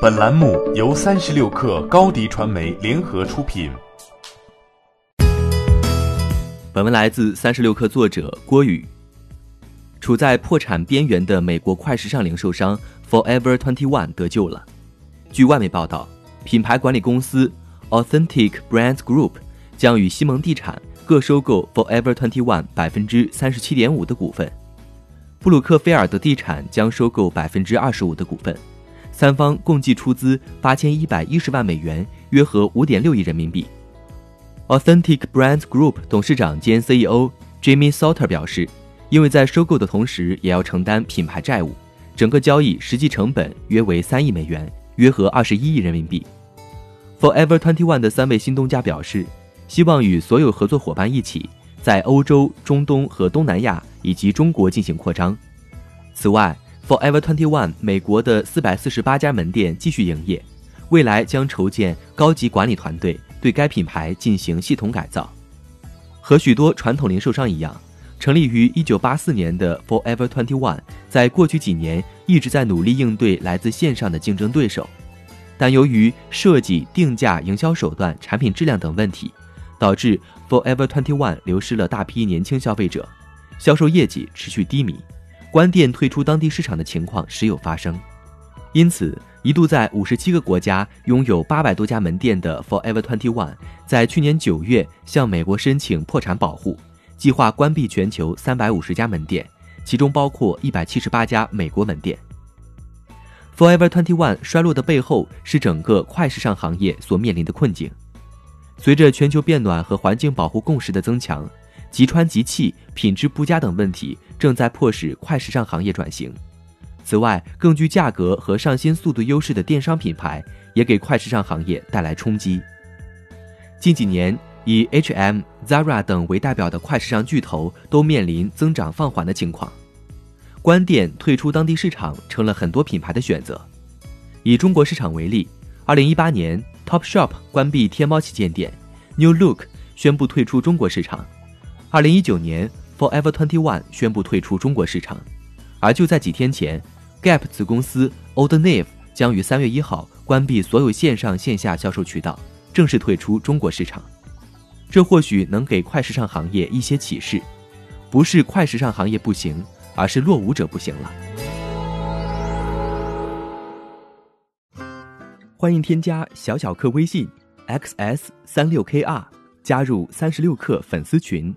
本栏目由三十六氪高低传媒联合出品。本文来自三十六氪作者郭宇。处在破产边缘的美国快时尚零售商 Forever Twenty One 得救了。据外媒报道，品牌管理公司 Authentic Brands Group 将与西蒙地产各收购 Forever Twenty One 百分之三十七点五的股份，布鲁克菲尔德地产将收购百分之二十五的股份，三方共计出资八千一百一十万美元，约合五点六亿人民币。Authentic Brands Group 董事长兼 CEO Jimmy Sauter 表示。因为在收购的同时也要承担品牌债务，整个交易实际成本约为三亿美元，约合二十一亿人民币。Forever Twenty One 的三位新东家表示，希望与所有合作伙伴一起，在欧洲、中东和东南亚以及中国进行扩张。此外，Forever Twenty One 美国的四百四十八家门店继续营业，未来将筹建高级管理团队，对该品牌进行系统改造。和许多传统零售商一样。成立于一九八四年的 Forever Twenty One，在过去几年一直在努力应对来自线上的竞争对手，但由于设计、定价、营销手段、产品质量等问题，导致 Forever Twenty One 流失了大批年轻消费者，销售业绩持续低迷，关店退出当地市场的情况时有发生。因此，一度在五十七个国家拥有八百多家门店的 Forever Twenty One，在去年九月向美国申请破产保护。计划关闭全球三百五十家门店，其中包括一百七十八家美国门店。Forever Twenty One 衰落的背后是整个快时尚行业所面临的困境。随着全球变暖和环境保护共识的增强，即穿即弃、品质不佳等问题正在迫使快时尚行业转型。此外，更具价格和上新速度优势的电商品牌也给快时尚行业带来冲击。近几年。以 H&M、Zara 等为代表的快时尚巨头都面临增长放缓的情况，关店退出当地市场成了很多品牌的选择。以中国市场为例，2018年 Topshop 关闭天猫旗舰店，New Look 宣布退出中国市场；2019年 Forever Twenty One 宣布退出中国市场，而就在几天前，Gap 子公司 Old Navy 将于3月1号关闭所有线上线下销售渠道，正式退出中国市场。这或许能给快时尚行业一些启示，不是快时尚行业不行，而是落伍者不行了。欢迎添加小小客微信 xs 三六 kr，加入三十六氪粉丝群。